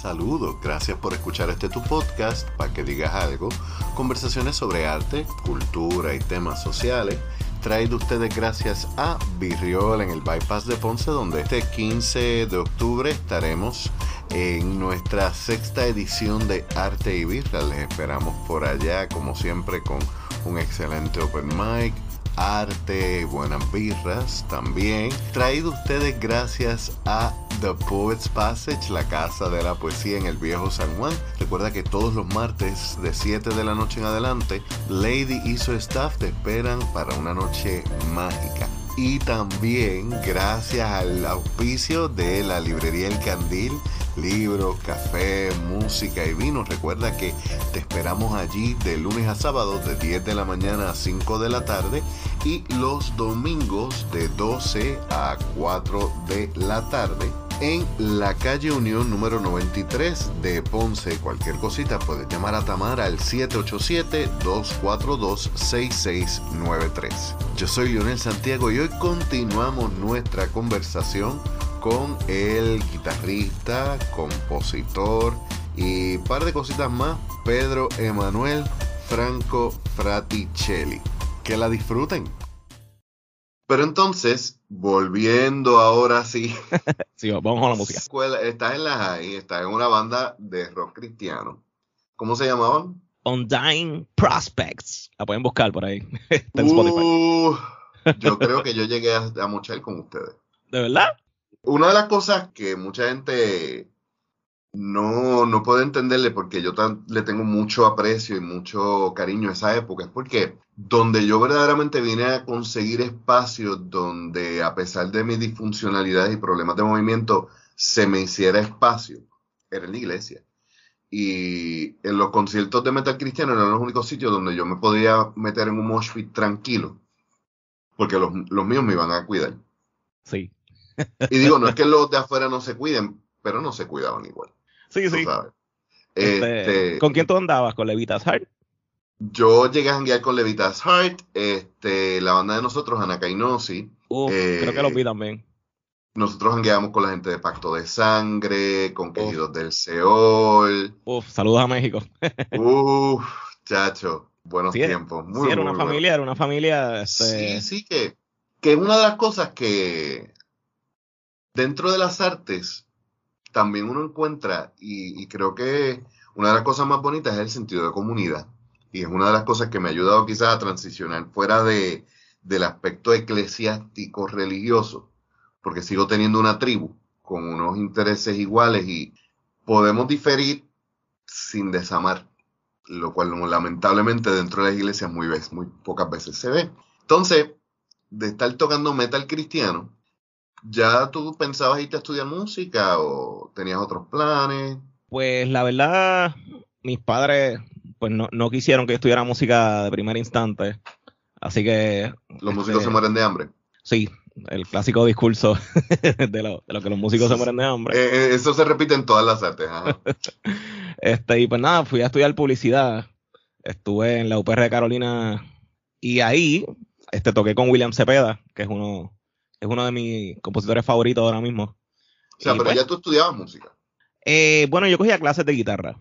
Saludos, gracias por escuchar este tu podcast, para que digas algo, conversaciones sobre arte, cultura y temas sociales, traído ustedes gracias a Virriol en el Bypass de Ponce, donde este 15 de octubre estaremos en nuestra sexta edición de Arte y Birra. Les esperamos por allá, como siempre, con un excelente open mic, arte, buenas birras también. Traído ustedes gracias a The Poets Passage, la casa de la poesía en el viejo San Juan. Recuerda que todos los martes de 7 de la noche en adelante, Lady y su staff te esperan para una noche mágica. Y también gracias al auspicio de la librería El Candil libros, café, música y vino. Recuerda que te esperamos allí de lunes a sábado de 10 de la mañana a 5 de la tarde y los domingos de 12 a 4 de la tarde en la calle Unión número 93 de Ponce. Cualquier cosita puedes llamar a Tamara al 787-242-6693. Yo soy Lionel Santiago y hoy continuamos nuestra conversación con el guitarrista, compositor y par de cositas más, Pedro Emanuel Franco Fraticelli. Que la disfruten. Pero entonces, volviendo ahora sí. sí, vamos a la música. estás en la high, estás en una banda de rock cristiano. ¿Cómo se llamaban? Undying Prospects. La pueden buscar por ahí. Uh, yo creo que yo llegué a, a mochar con ustedes. ¿De verdad? una de las cosas que mucha gente no, no puede entenderle porque yo le tengo mucho aprecio y mucho cariño a esa época. Es porque donde yo verdaderamente vine a conseguir espacios donde a pesar de mis disfuncionalidades y problemas de movimiento se me hiciera espacio era en la iglesia. Y en los conciertos de metal cristiano eran los únicos sitios donde yo me podía meter en un mosh pit tranquilo porque los, los míos me iban a cuidar. Sí. Y digo, no es que los de afuera no se cuiden, pero no se cuidaban igual. Sí, sí. Este, este, ¿Con quién tú andabas? ¿Con Levitas Heart? Yo llegué a janguear con Levitas Heart, este, la banda de nosotros, Ana Kainosi. creo que los vi también. Nosotros jangueamos con la gente de Pacto de Sangre, con Queridos del Seol. Uf, saludos a México. Uf, chacho, buenos tiempos. Muy, sí, era una familia, era una familia. Este... Sí, sí, que, que una de las cosas que dentro de las artes también uno encuentra, y, creo que una de las cosas más bonitas es el sentido de comunidad. Y es una de las cosas que me ha ayudado quizás a transicionar fuera de, del aspecto eclesiástico religioso, porque sigo teniendo una tribu con unos intereses iguales y podemos diferir sin desamar, lo cual lamentablemente dentro de las iglesias muy, muy pocas veces se ve. Entonces, de estar tocando metal cristiano, ¿Ya tú pensabas irte a estudiar música o tenías otros planes? Pues la verdad, mis padres pues no, no quisieron que yo estudiara música de primer instante. Así que... ¿Los músicos se este, mueren de hambre? Sí, el clásico discurso de lo, de lo que los músicos se mueren de hambre. Eh, eh, eso se repite en todas las artes. este, y pues nada, fui a estudiar publicidad. Estuve en la UPR de Carolina y ahí este, toqué con William Cepeda, que es uno es uno de mis compositores favoritos ahora mismo. O sea, pero pues, ya tú estudiabas música. Eh, bueno, yo cogía clases de guitarra.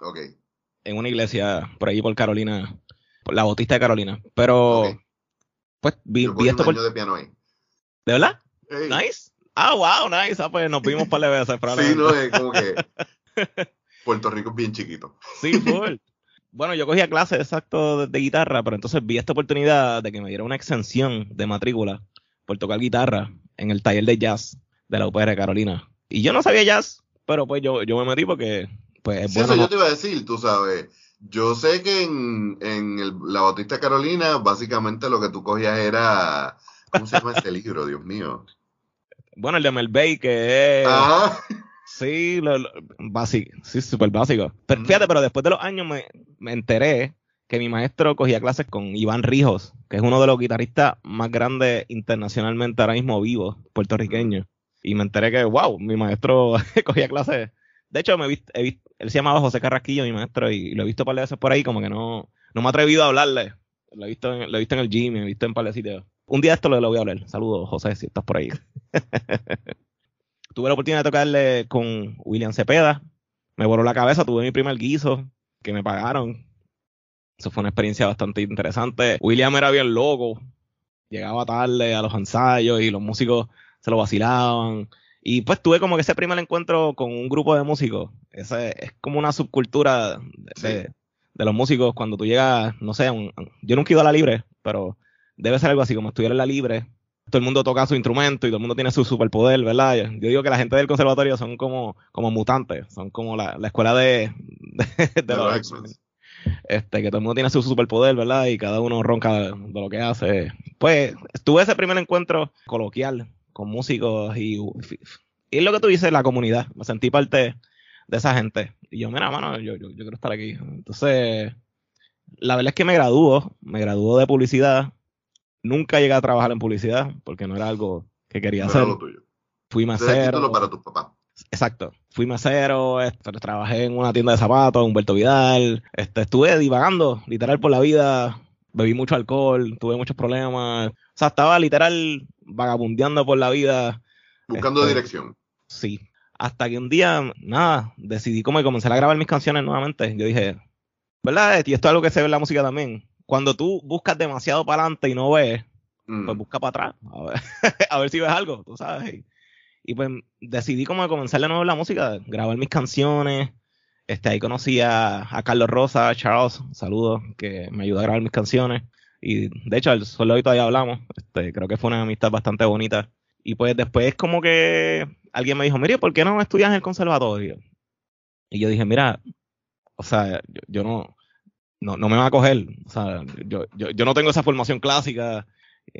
Ok. En una iglesia por ahí por Carolina, por la Bautista de Carolina. Pero, pues vi, vi esto por. de piano ahí. ¿De verdad? Nice. Ah, wow, nice. Ah, pues nos vimos para la veces. sí, no, es como que. Puerto Rico es bien chiquito. Sí, full. bueno, yo cogía clases exacto de, guitarra, pero entonces vi esta oportunidad de que me diera una exención de matrícula por tocar guitarra en el taller de jazz de la UPR de Carolina. Y yo no sabía jazz, pero pues yo, yo me metí porque pues es bueno. Eso yo te iba a decir, tú sabes. Yo sé que en, la Bautista Carolina, básicamente lo que tú cogías era. ¿Cómo se llama ese libro, Dios mío? Bueno, el de Mel Bay, que es. Ah. Sí, lo, básico, sí, súper básico. Pero, fíjate, pero después de los años me, me enteré que mi maestro cogía clases con Iván Rijos, que es uno de los guitarristas más grandes internacionalmente ahora mismo vivos, puertorriqueños. Y me enteré que, wow, mi maestro cogía clases. De hecho, me he él se llamaba José Carrasquillo, mi maestro, y lo he visto un par de veces por ahí, como que no, no me he atrevido a hablarle. Lo he visto en, lo he visto en el gym, lo he visto en par de sitios. Un día esto lo voy a hablar. Saludos, José, si estás por ahí. Tuve la oportunidad de tocarle con William Cepeda, me voló la cabeza, tuve mi primer guiso que me pagaron. Eso fue una experiencia bastante interesante. William era bien loco, llegaba tarde a los ensayos y los músicos se lo vacilaban. Y pues tuve como que ese primer encuentro con un grupo de músicos. Ese es como una subcultura de, los músicos cuando tú llegas, no sé, yo nunca he ido a la libre, pero debe ser algo así como estudiar en la libre. Todo el mundo toca su instrumento y todo el mundo tiene su superpoder, ¿verdad? Yo digo que la gente del conservatorio son como, como mutantes, son como la, escuela de, de, los este, que todo el mundo tiene su superpoder, ¿verdad? Y cada uno ronca de, lo que hace. Pues tuve ese primer encuentro coloquial con músicos y, y lo que tú dices, la comunidad. Me sentí parte de esa gente. Y yo, mira, mano, yo, yo, quiero estar aquí. Entonces, la verdad es que me graduó, me graduó de publicidad. Nunca llegué a trabajar en publicidad porque no era algo que quería hacer. Fui mesero. para tus papás. Exacto. Fui mesero, este, trabajé en una tienda de zapatos, Humberto Vidal. Este, estuve divagando, literal, por la vida. Bebí mucho alcohol, tuve muchos problemas. O sea, estaba literal vagabundeando por la vida. Buscando este, dirección. Sí. Hasta que un día, nada, decidí como comenzar a grabar mis canciones nuevamente. Yo dije, ¿verdad? Y esto es algo que se ve en la música también. Cuando tú buscas demasiado para adelante y no ves, mm. pues busca para atrás. A ver, a ver si ves algo, tú sabes. Y pues decidí como comenzar de nuevo la música, grabar mis canciones. Este, ahí conocí a, Carlos Rosa, Charles, saludos, que me ayudó a grabar mis canciones. Y de hecho, solo hoy todavía hablamos. Este, creo que fue una amistad bastante bonita. Y pues después como que alguien me dijo, mire, ¿por qué no estudias en el conservatorio? Y yo dije, mira, o sea, yo, no, no, no, me va a coger. O sea, yo, yo, yo no tengo esa formación clásica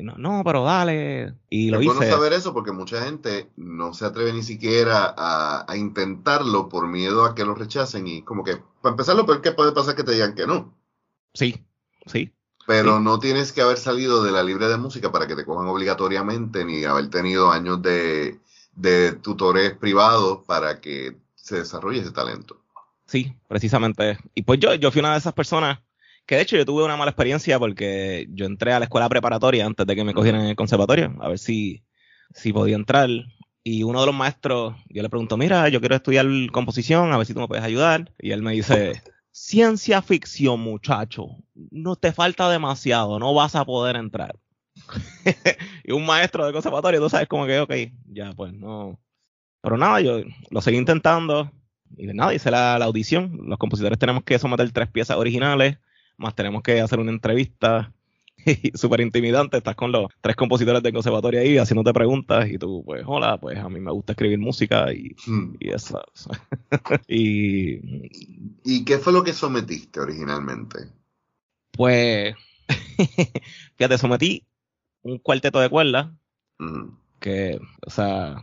no, no, pero dale. Y lo es hice. bueno saber eso porque mucha gente no se atreve ni siquiera a, intentarlo por miedo a que lo rechacen. Y como que, para empezar, lo peor que puede pasar es que te digan que no. Sí, sí. Pero no tienes que haber salido de la libre de música para que te cojan obligatoriamente, ni haber tenido años de, de tutores privados para que se desarrolle ese talento. Sí, precisamente. Y pues yo, yo fui una de esas personas que de hecho yo tuve una mala experiencia porque yo entré a la escuela preparatoria antes de que me cogieran en el conservatorio, a ver si, si podía entrar. Y uno de los maestros, yo le pregunto, mira, yo quiero estudiar composición, a ver si tú me puedes ayudar. Y él me dice, ciencia ficción, muchacho, no te falta demasiado, no vas a poder entrar. y un maestro de conservatorio, tú sabes, como que, ok, ya, pues no. Pero nada, yo lo seguí intentando. Y nada, hice la, la audición. Los compositores tenemos que someter tres piezas originales más tenemos que hacer una entrevista súper intimidante, estás con los tres compositores del conservatorio ahí haciéndote preguntas y tú, pues, hola, pues a mí me gusta escribir música y, hmm. y eso. y, ¿Y qué fue lo que sometiste originalmente? Pues, fíjate, sometí un cuarteto de cuerdas hmm. que, o sea...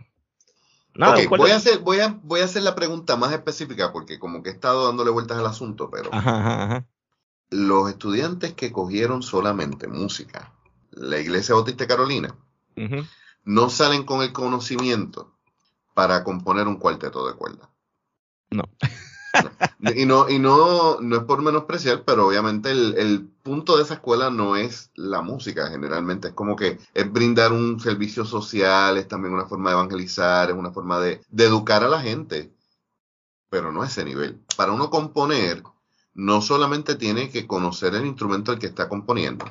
Nada, voy, a hacer, voy, a, voy a hacer la pregunta más específica porque como que he estado dándole vueltas al asunto, pero... Ajá, ajá los estudiantes que cogieron solamente música, la Iglesia Bautista Carolina, no salen con el conocimiento para componer un cuarteto de cuerda. No. Y no, y no, no es por menospreciar, pero obviamente el, punto de esa escuela no es la música, generalmente es como que es brindar un servicio social, es también una forma de evangelizar, es una forma de, de educar a la gente, pero no a ese nivel. Para uno componer, no solamente tiene que conocer el instrumento al que está componiendo,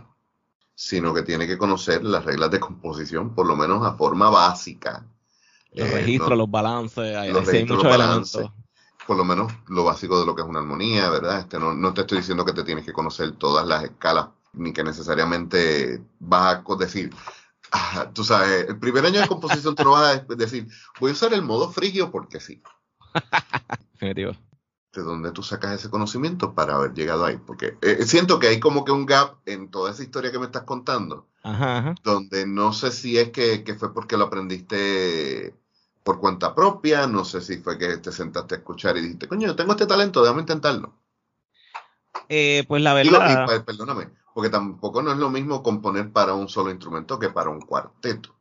sino que tiene que conocer las reglas de composición, por lo menos a forma básica. Los eh, registros, los balances, hay, muchos elementos. Por lo menos lo básico de lo que es una armonía, ¿verdad? Este, no, te estoy diciendo que te tienes que conocer todas las escalas, ni que necesariamente vas a decir, ah, tú sabes, el primer año de composición tú no vas a decir, voy a usar el modo frigio porque sí. Definitivo de dónde tú sacas ese conocimiento para haber llegado ahí. Porque eh, siento que hay como que un gap en toda esa historia que me estás contando, donde no sé si es que, fue porque lo aprendiste por cuenta propia, no sé si fue que te sentaste a escuchar y dijiste, coño, yo tengo este talento, déjame intentarlo. Eh, pues la verdad. Perdóname, porque tampoco no es lo mismo componer para un solo instrumento que para un cuarteto.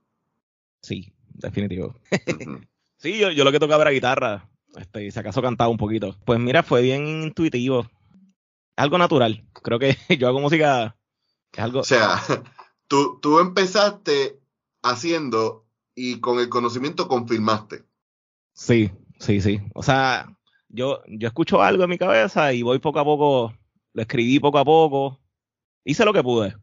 Sí, definitivo. sí, yo, yo lo que tocaba era guitarra este, y si acaso cantaba un poquito. Pues mira, fue bien intuitivo. Algo natural. Creo que yo hago música que es algo. O sea, tú, tú empezaste haciendo y con el conocimiento confirmaste. Sí, sí, sí. O sea, yo, yo escucho algo en mi cabeza y voy poco a poco, lo escribí poco a poco, hice lo que pude.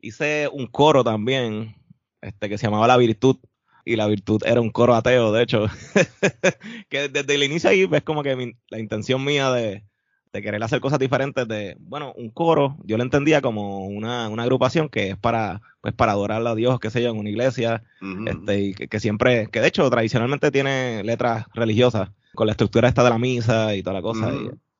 Hice un coro también, este, que se llamaba La Virtud, y La Virtud era un coro ateo, de hecho, que desde el inicio ahí ves como que la intención mía de, de querer hacer cosas diferentes de, bueno, un coro, yo lo entendía como una, una, agrupación que es para, pues para adorar a Dios, qué sé yo, en una iglesia, este, y que, siempre, que de hecho tradicionalmente tiene letras religiosas, con la estructura esta de la misa y toda la cosa.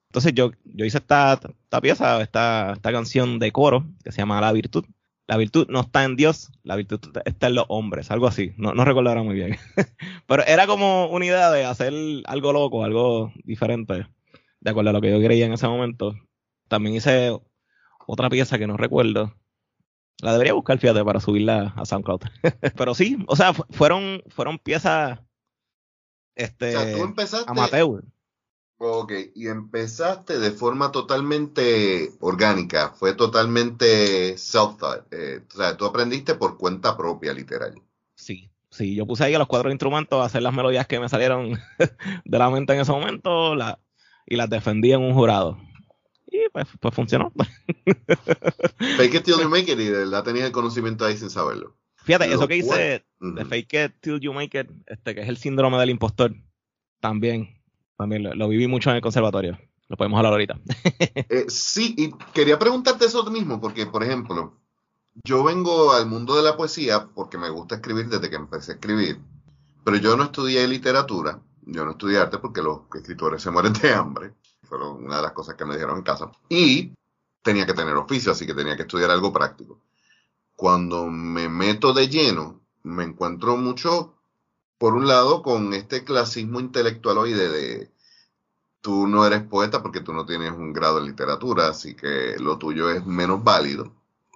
entonces yo, yo hice esta, esta pieza, esta, esta canción de coro, que se llama La Virtud. La virtud no está en Dios, la virtud está en los hombres, algo así, no, no recuerdo ahora muy bien. Pero era como una idea de hacer algo loco, algo diferente de acuerdo a lo que yo creía en ese momento. También hice otra pieza que no recuerdo. La debería buscar, fíjate, para subirla a SoundCloud. Pero sí, o sea, fueron, fueron piezas este, o sea, tú empezaste, amateur. Ok, y empezaste de forma totalmente orgánica, fue totalmente self-thought. Eh, o sea, tú aprendiste por cuenta propia, literal. Sí, sí, yo puse ahí a los cuatro instrumentos a hacer las melodías que me salieron de la mente en ese momento. La, y las defendí en un jurado. Y pues, pues funcionó. fake it till you make it y de verdad tenía el conocimiento ahí sin saberlo. Fíjate, eso que hice de fake it till you make it, este, que es el síndrome del impostor, también, también lo, viví mucho en el conservatorio. Lo podemos hablar ahorita. Eh, sí, y quería preguntarte eso mismo, porque, por ejemplo, yo vengo al mundo de la poesía porque me gusta escribir desde que empecé a escribir, pero yo no estudié literatura yo no estudié arte porque los escritores se mueren de hambre. Fueron una de las cosas que me dijeron en casa. Y tenía que tener oficio, así que tenía que estudiar algo práctico. Cuando me meto de lleno, me encuentro mucho, por un lado, con este clasismo intelectual hoy de, de tú no eres poeta porque tú no tienes un grado en literatura, así que lo tuyo es menos válido.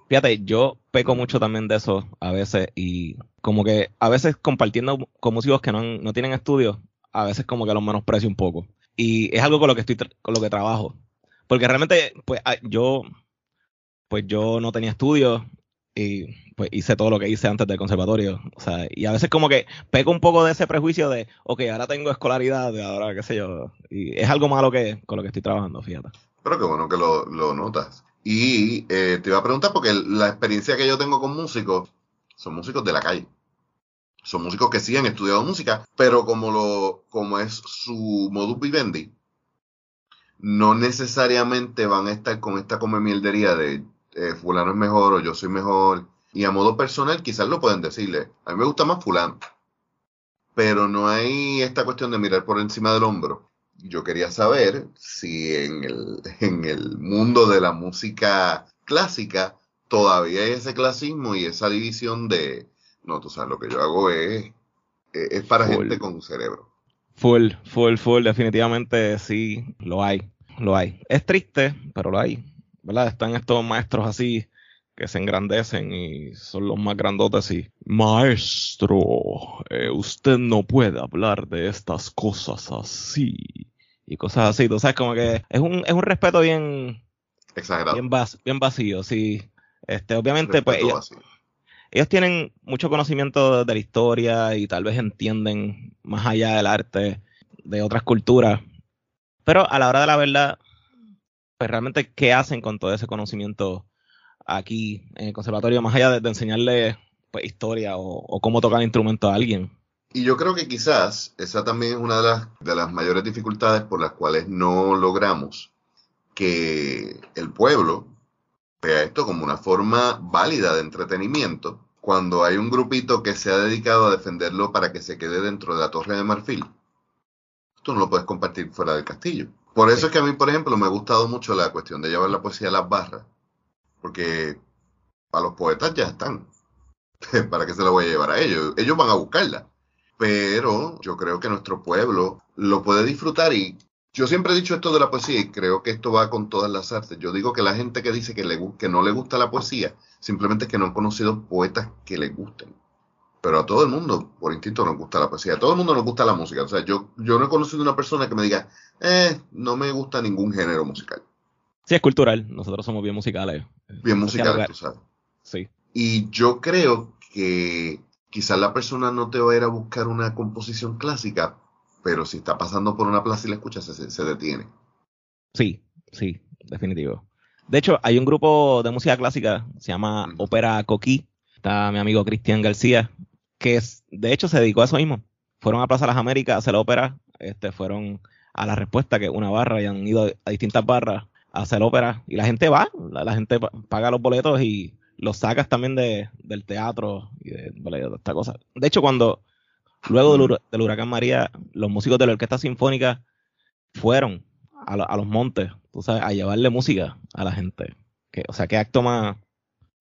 Fíjate, yo peco mucho también de eso a veces y como que a veces compartiendo con músicos que no, no tienen estudios, a veces como que los menosprecio un poco. Y es algo con lo que estoy con lo que trabajo. Porque realmente, pues ah, yo, pues yo no tenía estudios y pues hice todo lo que hice antes del conservatorio. O sea, y a veces como que peco un poco de ese prejuicio de, ok, ahora tengo escolaridad, ahora qué sé yo. Y es algo malo que con lo que estoy trabajando, fíjate. Pero qué bueno que lo, lo notas. Y eh, te iba a preguntar, porque la experiencia que yo tengo con músicos, son músicos de la calle son músicos que sí han estudiado música, pero como, lo, como es su modus vivendi, no necesariamente van a estar con esta come mieldería de eh, fulano es mejor o yo soy mejor. Y a modo personal quizás lo pueden decirle, a mí me gusta más fulano. Pero no hay esta cuestión de mirar por encima del hombro. Yo quería saber si en el, en el mundo de la música clásica todavía hay ese clasismo y esa división de, no, tú sabes, lo que yo hago es, es para gente con cerebro. Full, full, full, definitivamente sí, lo hay, lo hay. Es triste, pero lo hay, ¿verdad? Están estos maestros así que se engrandecen y son los más grandotes y maestro, eh, usted no puede hablar de estas cosas así y cosas así. Tú sabes, como que es un, es un respeto bien exagerado, bien, bien vacío, sí. Este, obviamente, pues ellos tienen mucho conocimiento de la historia y tal vez entienden más allá del arte de otras culturas. Pero a la hora de la verdad, pues realmente, ¿qué hacen con todo ese conocimiento aquí en el conservatorio, más allá de, enseñarle pues, historia o, cómo tocar el instrumento a alguien? Y yo creo que quizás esa también es una de las, de las mayores dificultades por las cuales no logramos que el pueblo vea esto como una forma válida de entretenimiento cuando hay un grupito que se ha dedicado a defenderlo para que se quede dentro de la Torre de Marfil. Tú no lo puedes compartir fuera del castillo. Por eso es que a mí, por ejemplo, me ha gustado mucho la cuestión de llevar la poesía a las barras. Porque a los poetas ya están. ¿Para qué se la voy a llevar a ellos? Ellos van a buscarla. Pero yo creo que nuestro pueblo lo puede disfrutar y yo siempre he dicho esto de la poesía y creo que esto va con todas las artes. Yo digo que la gente que dice que, le, que no le gusta la poesía, simplemente es que no han conocido poetas que le gusten. Pero a todo el mundo, por instinto, nos gusta la poesía. A todo el mundo nos gusta la música. O sea, yo, yo no he conocido una persona que me diga, eh, no me gusta ningún género musical. Sí, es cultural. Nosotros somos bien musicales. Bien musicales, tú sabes. Sí. Y yo creo que quizás la persona no te va a ir a buscar una composición clásica pero si está pasando por una plaza y la escuchas, se, detiene. Sí, sí, definitivo. De hecho, hay un grupo de música clásica, se llama Ópera Coquí, está mi amigo Cristian García, que es, de hecho se dedicó a eso mismo. Fueron a Plaza Las Américas a hacer la ópera, este, fueron a la respuesta, que es una barra, y han ido a distintas barras a hacer ópera, y la gente va, la, gente paga los boletos y los sacas también de, del teatro y de, de esta cosa. De hecho, cuando Luego del, huracán María, los músicos de la Orquesta Sinfónica fueron a, los montes, tú sabes, a llevarle música a la gente. Que, o sea, qué acto más,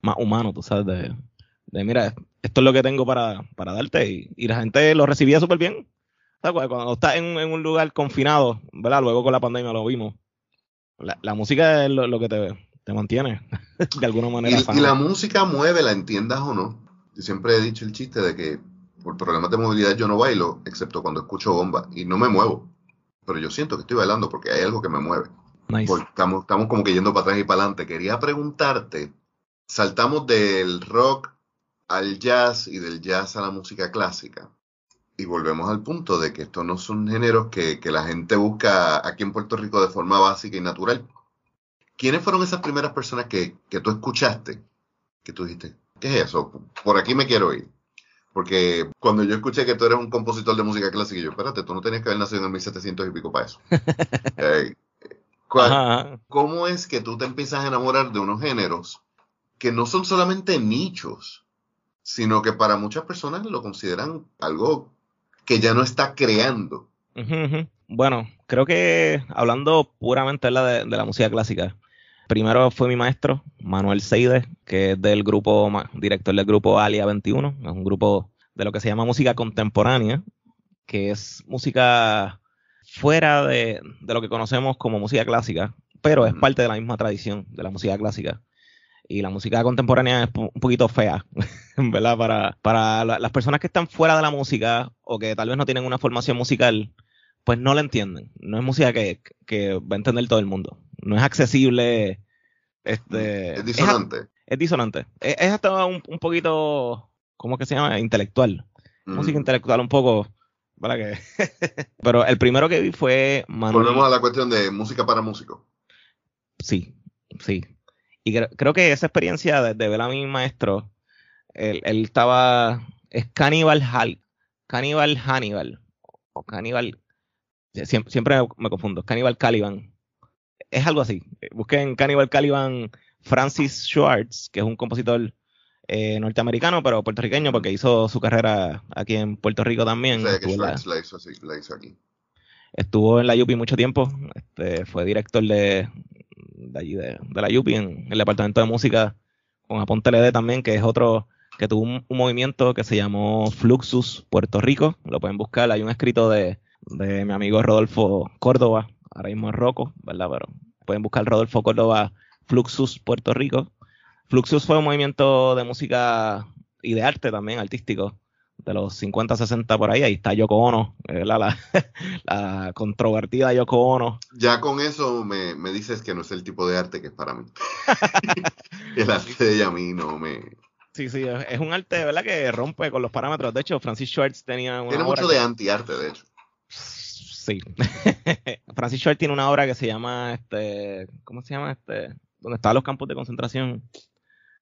más humano, tú sabes, de, mira, esto es lo que tengo para, para darte. Y, la gente lo recibía súper bien. Cuando estás en, un lugar confinado, ¿verdad? Luego con la pandemia lo vimos. La, música es lo, que te, te, mantiene, de alguna manera. Y, y, la música mueve, la entiendas o no. Yo siempre he dicho el chiste de que por problemas de movilidad yo no bailo, excepto cuando escucho bomba y no me muevo. Pero yo siento que estoy bailando porque hay algo que me mueve. Estamos, estamos como que yendo para atrás y para adelante. Quería preguntarte, saltamos del rock al jazz y del jazz a la música clásica. Y volvemos al punto de que estos no son géneros que, que la gente busca aquí en Puerto Rico de forma básica y natural. ¿Quiénes fueron esas primeras personas que, que tú escuchaste? Que tú dijiste, ¿qué es eso? Por aquí me quiero ir. Porque cuando yo escuché que tú eres un compositor de música clásica, yo, espérate, tú no tenías que haber nacido en el 1700 y pico para eso. Eh, ¿Cómo es que tú te empiezas a enamorar de unos géneros que no son solamente nichos, sino que para muchas personas lo consideran algo que ya no está creando? Bueno, creo que hablando puramente de la, de la música clásica, primero fue mi maestro, Manuel Seide, que es del grupo, director del grupo Alia 21, es un grupo de lo que se llama música contemporánea, que es música fuera de, lo que conocemos como música clásica, pero es parte de la misma tradición de la música clásica. Y la música contemporánea es un poquito fea, ¿verdad? Para, para las personas que están fuera de la música o que tal vez no tienen una formación musical, pues no la entienden. No es música que, que va a entender todo el mundo no es accesible. Este, es disonante. Es, disonante. Es, hasta un, poquito, ¿cómo que se llama? Intelectual. Música intelectual un poco. ¿Para que Pero el primero que vi fue Manuel. Volvemos a la cuestión de música para músicos. Sí, sí. Y creo, que esa experiencia de, ver a mi maestro, él, estaba. Es Cannibal Hal, Cannibal Hannibal. O Cannibal. Siempre, siempre me confundo. Cannibal Caliban es algo así. Busquen Cannibal Caliban Francis Schwartz, que es un compositor eh, norteamericano, pero puertorriqueño, porque hizo su carrera aquí en Puerto Rico también. estuvo, la, hizo aquí. estuvo en la UPI mucho tiempo, este, fue director de, de allí, de, la UPI, en el departamento de música, con Aponte LD también, que es otro que tuvo un, movimiento que se llamó Fluxus Puerto Rico, lo pueden buscar, hay un escrito de, de mi amigo Rodolfo Córdoba, ahora mismo es Rocco, ¿verdad? Pero pueden buscar Rodolfo Córdoba Fluxus Puerto Rico. Fluxus fue un movimiento de música y de arte también, artístico, de los 50, 60 por ahí. Ahí está Yoko Ono, la, la, controvertida Yoko Ono. Ya con eso me, dices que no es el tipo de arte que es para mí. el arte de ella a mí no me... Sí, sí, es un arte, ¿verdad? Que rompe con los parámetros. De hecho, Francis Schwartz tenía Tiene mucho de anti-arte, de hecho. Sí. Francis Short tiene una obra que se llama, este, ¿cómo se llama? Este, donde estaban los campos de concentración.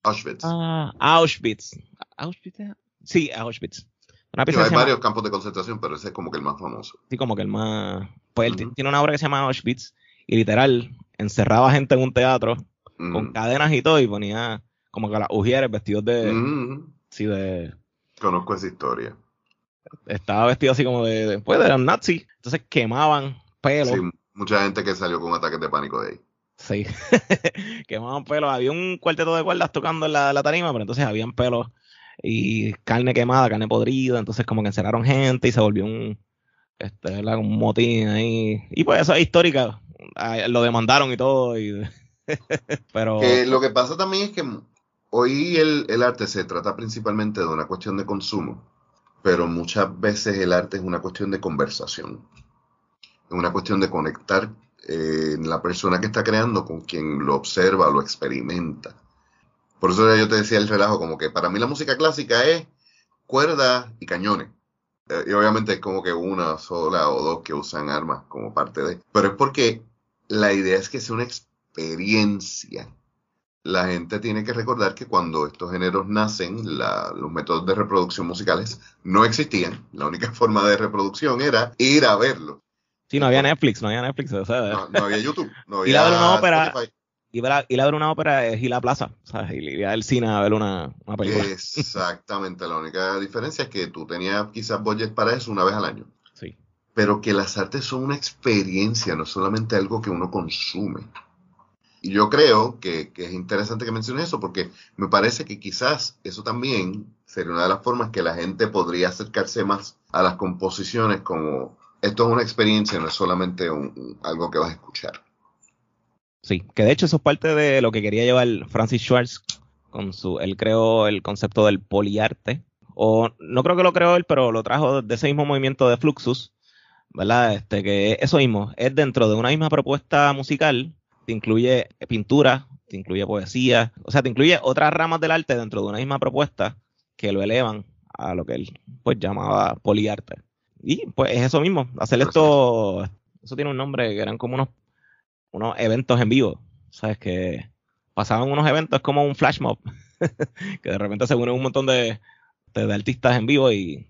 Auschwitz. Ah, Auschwitz. ¿Auschwitz? Sí, Auschwitz. hay varios campos de concentración, pero ese es como que el más famoso. Sí, como que el más... Pues él tiene una obra que se llama Auschwitz y literal encerraba gente en un teatro con cadenas y todo y ponía como que las ujieres vestidos de... Sí, de... Conozco esa historia estaba vestido así como de, después de los nazis. Entonces quemaban pelo. Sí, mucha gente que salió con ataques de pánico de ahí. Sí, quemaban pelo. Había un cuarteto de cuerdas tocando en la, tarima, pero entonces habían pelos y carne quemada, carne podrida. Entonces como que encerraron gente y se volvió un, este, un motín ahí. Y pues eso es histórica. Lo demandaron y todo. Y, pero... lo que pasa también es que hoy el, el arte se trata principalmente de una cuestión de consumo pero muchas veces el arte es una cuestión de conversación, es una cuestión de conectar eh, la persona que está creando con quien lo observa, lo experimenta. Por eso yo te decía el relajo, como que para mí la música clásica es cuerdas y cañones. eh, y obviamente es como que una sola o dos que usan armas como parte de, pero es porque la idea es que sea una experiencia. La gente tiene que recordar que cuando estos géneros nacen, los métodos de reproducción musicales no existían. La única forma de reproducción era ir a verlo. Sí, no había Netflix, no había Netflix. O sea, no, había YouTube, no había una ópera, ir a, ver una ópera es ir a la plaza, ¿sabes? Ir al cine a ver una, una película. Exactamente, la única diferencia es que tú tenías quizás budget para eso una vez al año. Sí. Pero que las artes son una experiencia, no solamente algo que uno consume. Y yo creo que, que es interesante que menciones eso porque me parece que quizás eso también sería una de las formas que la gente podría acercarse más a las composiciones como esto es una experiencia, no es solamente un, algo que vas a escuchar. Sí, que de hecho eso es parte de lo que quería llevar Francis Schwartz con su, él creó el concepto del poliarte, o no creo que lo creó él, pero lo trajo de ese mismo movimiento de Fluxus, ¿verdad? Este, que eso mismo, es dentro de una misma propuesta musical, te incluye pintura, te incluye poesía, o sea, te incluye otras ramas del arte dentro de una misma propuesta que lo elevan a lo que él pues llamaba poliarte. Y pues es eso mismo, hacer esto, eso tiene un nombre que eran como unos unos eventos en vivo, ¿sabes? Que pasaban unos eventos como un flash mob, que de repente se unen un montón de, artistas en vivo y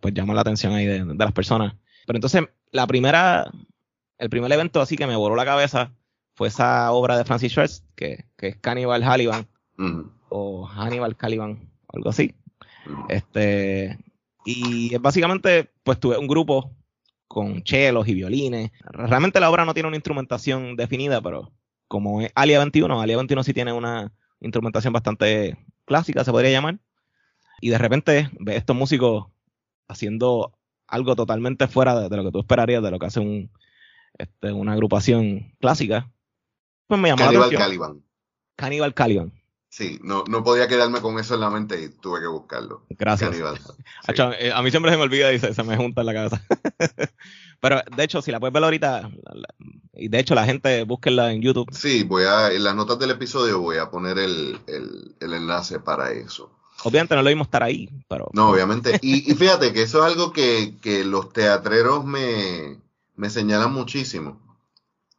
pues llama la atención ahí de, las personas. Pero entonces, la primera, el primer evento así que me voló la cabeza fue esa obra de Francis Schwartz, que, que es Cannibal Haliban, o Hannibal Caliban, algo así. Este, y es básicamente, pues tuve un grupo con chelos y violines. Realmente la obra no tiene una instrumentación definida, pero como es Alia 21, Alia 21 sí tiene una instrumentación bastante clásica, se podría llamar. Y de repente ve estos músicos haciendo algo totalmente fuera de, lo que tú esperarías, de lo que hace un, este, una agrupación clásica. Pues me llamó Cannibal Caliban. Cannibal Caliban. Sí, no, no podía quedarme con eso en la mente y tuve que buscarlo. Gracias. Eh, a mí siempre se me olvida y se, me junta en la cabeza. Pero de hecho, si la puedes ver ahorita, y de hecho la gente búsquenla en YouTube. Sí, voy a, en las notas del episodio voy a poner el, enlace para eso. Obviamente no lo vimos estar ahí, pero... No, obviamente. Y, fíjate que eso es algo que, que los teatreros me, me señalan muchísimo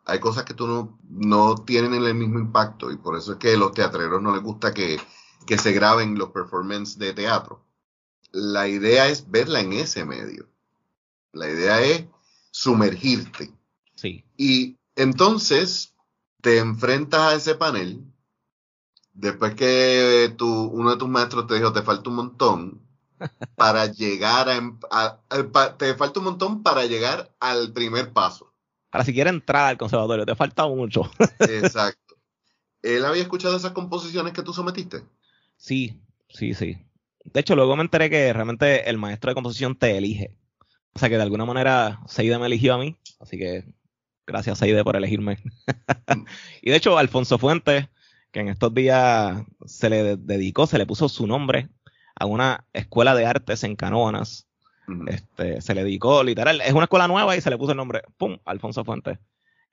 hay cosas que tú no, no tienen el mismo impacto y por eso es que a los teatreros no les gusta que, se graben los performances de teatro. La idea es verla en ese medio. La idea es sumergirte. Sí. Y entonces te enfrentas a ese panel. Después que tu, uno de tus maestros te dijo, te falta un montón para llegar a, a, te falta un montón para llegar al primer paso para si quieres entrar al conservatorio, te falta mucho. Exacto. ¿Él había escuchado esas composiciones que tú sometiste? Sí, sí, sí. De hecho, luego me enteré que realmente el maestro de composición te elige. O sea que de alguna manera Seide me eligió a mí. Así que gracias Seide por elegirme. y de hecho, Alfonso Fuentes, que en estos días se le dedicó, se le puso su nombre a una escuela de artes en Canoanas este, se le dedicó, literal, es una escuela nueva y se le puso el nombre, ¡pum! Alfonso Fuentes.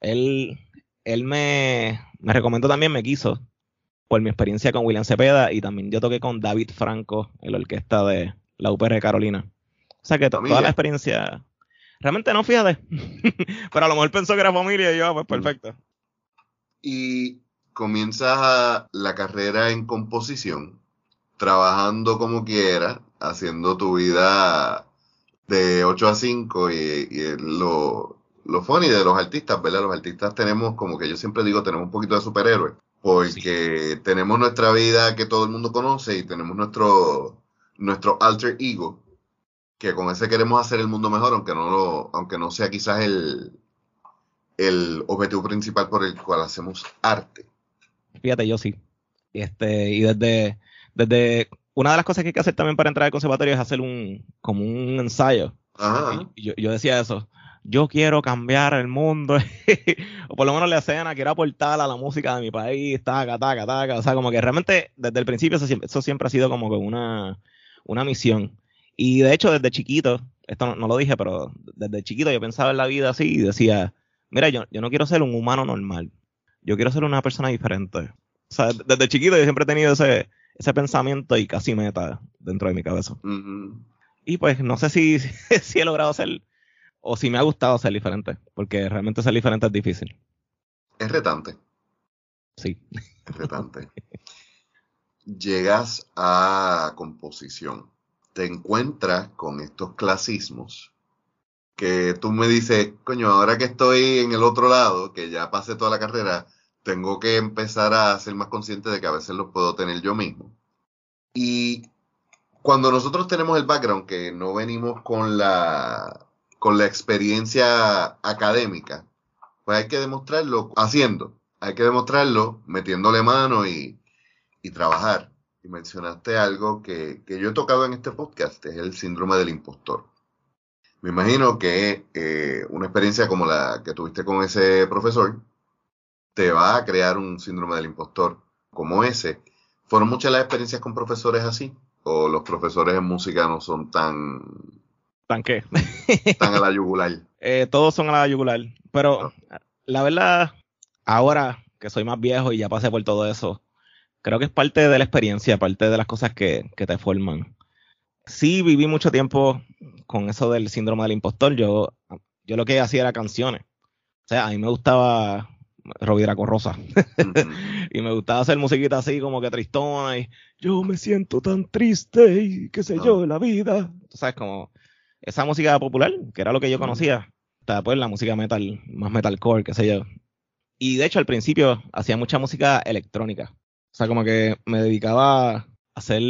Él, él me, me recomendó también, me quiso, por mi experiencia con William Cepeda y también yo toqué con David Franco en la orquesta de la UPR de Carolina. O sea que toda la experiencia, realmente no, fíjate, pero a lo mejor pensó que era familia y yo, pues perfecto. Y comienzas la carrera en composición, trabajando como quiera, haciendo tu vida de 8 a 5 y, lo, lo funny de los artistas, ¿verdad? Los artistas tenemos, como que yo siempre digo, tenemos un poquito de superhéroe, porque tenemos nuestra vida que todo el mundo conoce y tenemos nuestro, nuestro alter ego, que con ese queremos hacer el mundo mejor, aunque no, lo, aunque no sea quizás el, el objetivo principal por el cual hacemos arte. Fíjate, yo sí. Este, y desde, desde una de las cosas que hay que hacer también para entrar al conservatorio es hacer un, como un ensayo. Yo, yo, decía eso. Yo quiero cambiar el mundo, o por lo menos la escena, quiero aportar a la música de mi país, taca, taca, taca. O sea, como que realmente desde el principio eso, eso siempre ha sido como que una, una misión. Y de hecho, desde chiquito, esto no, lo dije, pero desde chiquito yo pensaba en la vida así y decía, mira, yo, yo no quiero ser un humano normal, yo quiero ser una persona diferente. O sea, desde chiquito yo siempre he tenido ese, ese pensamiento y casi meta dentro de mi cabeza. Y pues no sé si, si he logrado ser o si me ha gustado ser diferente, porque realmente ser diferente es difícil. Es retante. Sí. Es retante. Llegas a composición. Te encuentras con estos clasismos que tú me dices, coño, ahora que estoy en el otro lado, que ya pasé toda la carrera, tengo que empezar a ser más consciente de que a veces los puedo tener yo mismo. Y cuando nosotros tenemos el background, que no venimos con la, con la experiencia académica, pues hay que demostrarlo haciendo, hay que demostrarlo metiéndole mano y, y trabajar. Y mencionaste algo que, que, yo he tocado en este podcast, es el síndrome del impostor. Me imagino que eh, una experiencia como la que tuviste con ese profesor te va a crear un síndrome del impostor como ese. ¿Fueron muchas las experiencias con profesores así? ¿O los profesores en música no son tan... ¿Tan qué? tan a la yugular. Eh, todos son a la yugular. Pero ah. la verdad, ahora que soy más viejo y ya pasé por todo eso, creo que es parte de la experiencia, parte de las cosas que, que te forman. Sí viví mucho tiempo con eso del síndrome del impostor. Yo, yo lo que hacía era canciones. O sea, a mí me gustaba Robbie Draco Rosa. y me gustaba hacer musiquita así como que tristona y yo me siento tan triste y qué sé yo de la vida. Tú sabes, como esa música popular, que era lo que yo conocía. Estaba pues la música metal, más metalcore, qué sé yo. Y de hecho al principio hacía mucha música electrónica. O sea, como que me dedicaba a hacer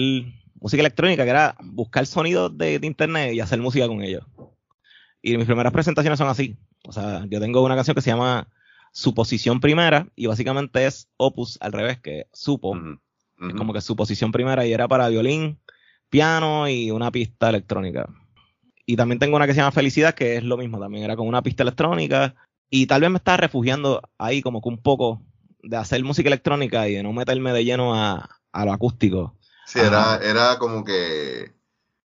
música electrónica, que era buscar sonidos de, internet y hacer música con ellos. Y mis primeras presentaciones son así. O sea, yo tengo una canción que se llama Suposición Primera y básicamente es Opus al revés, que supo. Es como que su posición primera y era para violín, piano y una pista electrónica. Y también tengo una que se llama Felicidad, que es lo mismo, también era con una pista electrónica. Y tal vez me estaba refugiando ahí como que un poco de hacer música electrónica y de no meterme de lleno a, a lo acústico. Sí, era, era como que eh,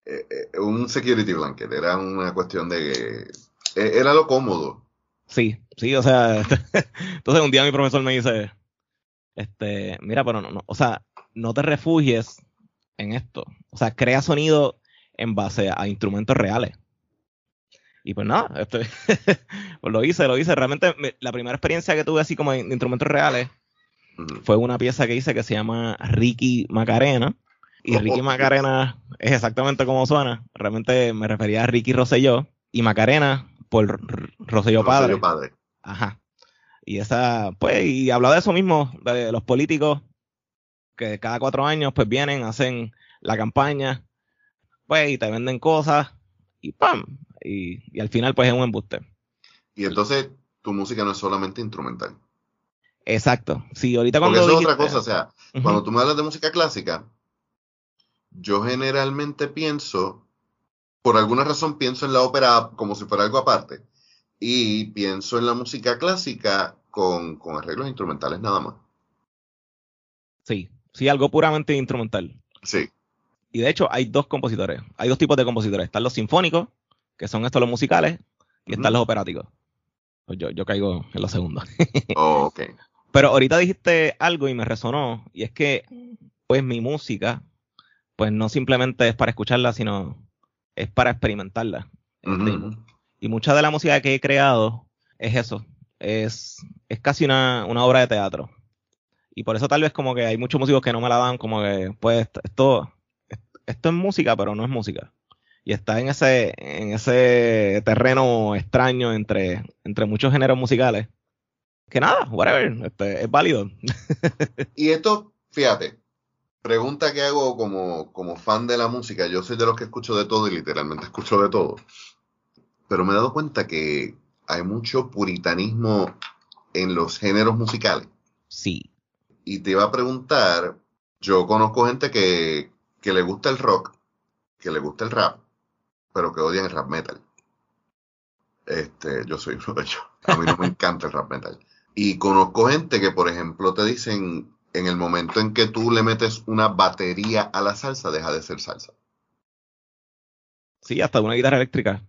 eh, un security blanket, era una cuestión de... Eh, era lo cómodo. Sí, sí, o sea, entonces un día mi profesor me dice, este, mira, pero no, no, o sea, no te refugies en esto. O sea, crea sonido en base a instrumentos reales. Y pues nada, este, pues lo hice, lo hice. Realmente la primera experiencia que tuve así como en instrumentos reales fue una pieza que hice que se llama Ricky Macarena. Y Ricky Macarena es exactamente como suena. Realmente me refería a Ricky Rosselló y Macarena por Rosselló Padre. Padre. Ajá. Y esa, pues, y hablaba de eso mismo, de los políticos que cada cuatro años pues vienen, hacen la campaña, pues, y te venden cosas, y ¡pam! Y, y al final pues es un embuste. Y entonces tu música no es solamente instrumental. Exacto. Sí, ahorita cuando. Porque eso es otra cosa, o sea, cuando tú me hablas de música clásica, yo generalmente pienso, por alguna razón pienso en la ópera como si fuera algo aparte, y pienso en la música clásica con, con arreglos instrumentales nada más. Sí, sí, algo puramente instrumental. Sí. Y de hecho hay dos compositores, hay dos tipos de compositores. Están los sinfónicos, que son estos los musicales, y están los operáticos. Pues yo, yo caigo en la segunda. oh, ok. Pero ahorita dijiste algo y me resonó, y es que, pues, mi música, pues no simplemente es para escucharla, sino es para experimentarla. Y mucha de la música que he creado es eso, es, es casi una, una, obra de teatro. Y por eso tal vez como que hay muchos músicos que no me la dan, como que, pues, esto, esto es música, pero no es música. Y está en ese, en ese terreno extraño entre, entre muchos géneros musicales que nada, whatever, este, es válido. y esto, fíjate, pregunta que hago como, como fan de la música, yo soy de los que escucho de todo y literalmente escucho de todo, pero me he dado cuenta que hay mucho puritanismo en los géneros musicales. Sí. Y te iba a preguntar, yo conozco gente que, que le gusta el rock, que le gusta el rap, pero que odian el rap metal. Este, yo soy uno de ellos. A mí no me encanta el rap metal. Y conozco gente que, por ejemplo, te dicen, en el momento en que tú le metes una batería a la salsa, deja de ser salsa. Sí, hasta una guitarra eléctrica.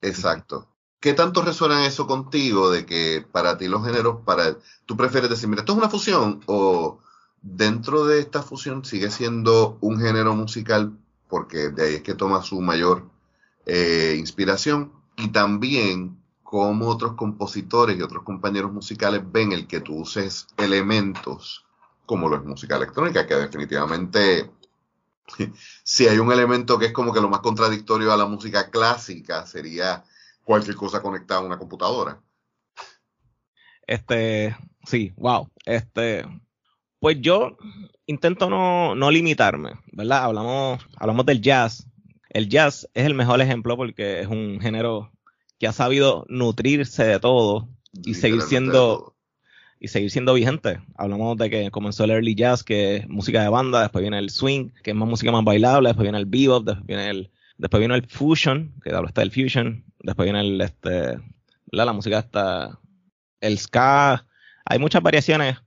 Exacto. ¿Qué tanto resuena eso contigo de que para ti los géneros, para tú prefieres decir, mira, esto es una fusión o dentro de esta fusión sigue siendo un género musical porque de ahí es que toma su mayor eh, inspiración, y también cómo otros compositores y otros compañeros musicales ven el que tú uses elementos como lo es música electrónica, que definitivamente si hay un elemento que es como que lo más contradictorio a la música clásica sería cualquier cosa conectada a una computadora. Este, sí, wow. Este, pues yo intento no, no limitarme, ¿verdad? Hablamos, hablamos del jazz. El jazz es el mejor ejemplo porque es un género que ha sabido nutrirse de todo y seguir siendo y seguir siendo vigente. Hablamos de que comenzó el early jazz, que es música de banda, después viene el swing, que es más música más bailable, después viene el bebop, después viene el después viene el fusion, que hablo está del fusion, después viene el este la, la música está el ska, hay muchas variaciones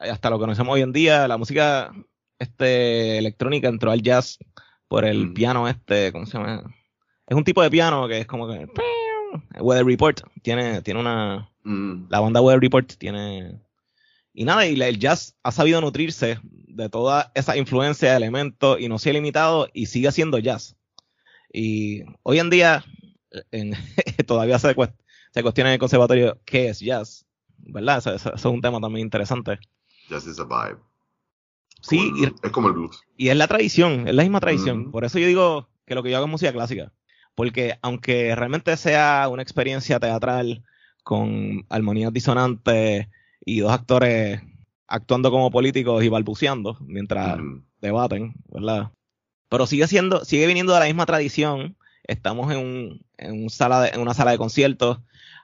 hasta lo que conocemos hoy en día, la música este electrónica entró al jazz por el mm. piano este, ¿cómo se llama? Es un tipo de piano que es como que Weather Report tiene, tiene una. Mm. La banda Weather Report tiene. Y nada, y el jazz ha sabido nutrirse de toda esa influencia de elementos y no se ha limitado y sigue siendo jazz. Y hoy en día todavía se, se, cuestiona en el conservatorio qué es jazz, ¿verdad? Eso, es un tema también interesante. Jazz is a vibe. Sí, es como el blues. Y es la tradición, es la misma tradición. Por eso yo digo que lo que yo hago es música clásica porque aunque realmente sea una experiencia teatral con armonías disonantes y dos actores actuando como políticos y balbuceando mientras debaten, ¿verdad? Pero sigue siendo, sigue viniendo de la misma tradición. Estamos en, un, sala en una sala de conciertos,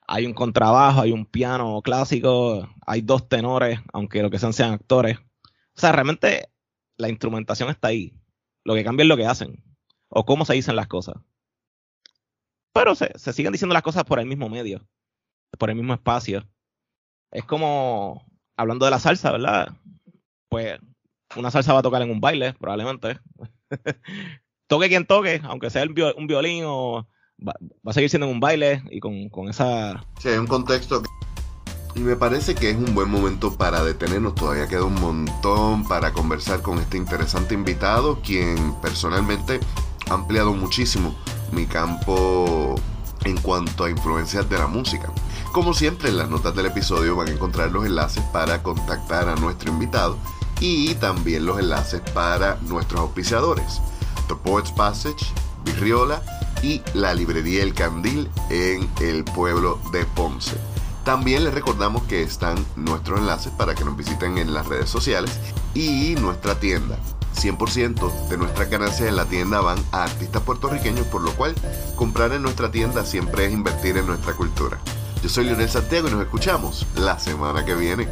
hay un contrabajo, hay un piano clásico, hay dos tenores, aunque lo que sean sean actores. O sea, realmente la instrumentación está ahí. Lo que cambia es lo que hacen o cómo se dicen las cosas pero se, siguen diciendo las cosas por el mismo medio, por el mismo espacio. Es como, hablando de la salsa, ¿verdad? Pues una salsa va a tocar en un baile, probablemente. toque quien toque, aunque sea un violín o va, a seguir siendo en un baile y con, con esa... Sí, hay un contexto Y me parece que es un buen momento para detenernos. Todavía queda un montón para conversar con este interesante invitado, quien personalmente ha ampliado muchísimo mi campo en cuanto a influencias de la música. Como siempre, en las notas del episodio van a encontrar los enlaces para contactar a nuestro invitado y también los enlaces para nuestros auspiciadores, The Poets Passage, Virriola y la librería El Candil en el pueblo de Ponce. También les recordamos que están nuestros enlaces para que nos visiten en las redes sociales y nuestra tienda 100% de nuestras ganancias en la tienda van a artistas puertorriqueños, por lo cual comprar en nuestra tienda siempre es invertir en nuestra cultura. Yo soy Leonel Santiago y nos escuchamos la semana que viene.